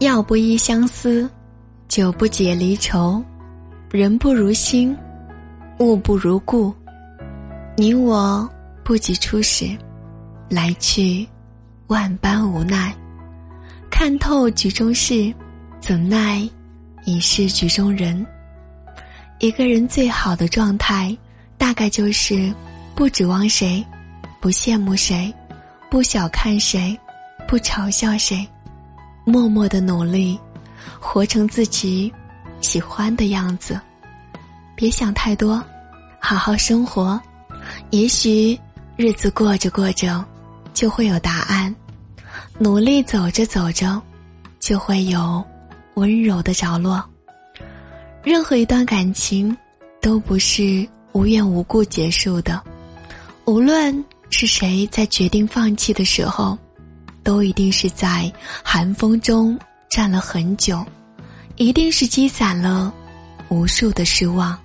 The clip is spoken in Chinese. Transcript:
药不医相思，酒不解离愁，人不如心，物不如故。你我不及初始，来去万般无奈。看透局中事，怎奈已是局中人。一个人最好的状态，大概就是不指望谁，不羡慕谁，不小看谁，不嘲笑谁。默默的努力，活成自己喜欢的样子，别想太多，好好生活，也许日子过着过着就会有答案，努力走着走着就会有温柔的着落。任何一段感情都不是无缘无故结束的，无论是谁在决定放弃的时候。都一定是在寒风中站了很久，一定是积攒了无数的失望。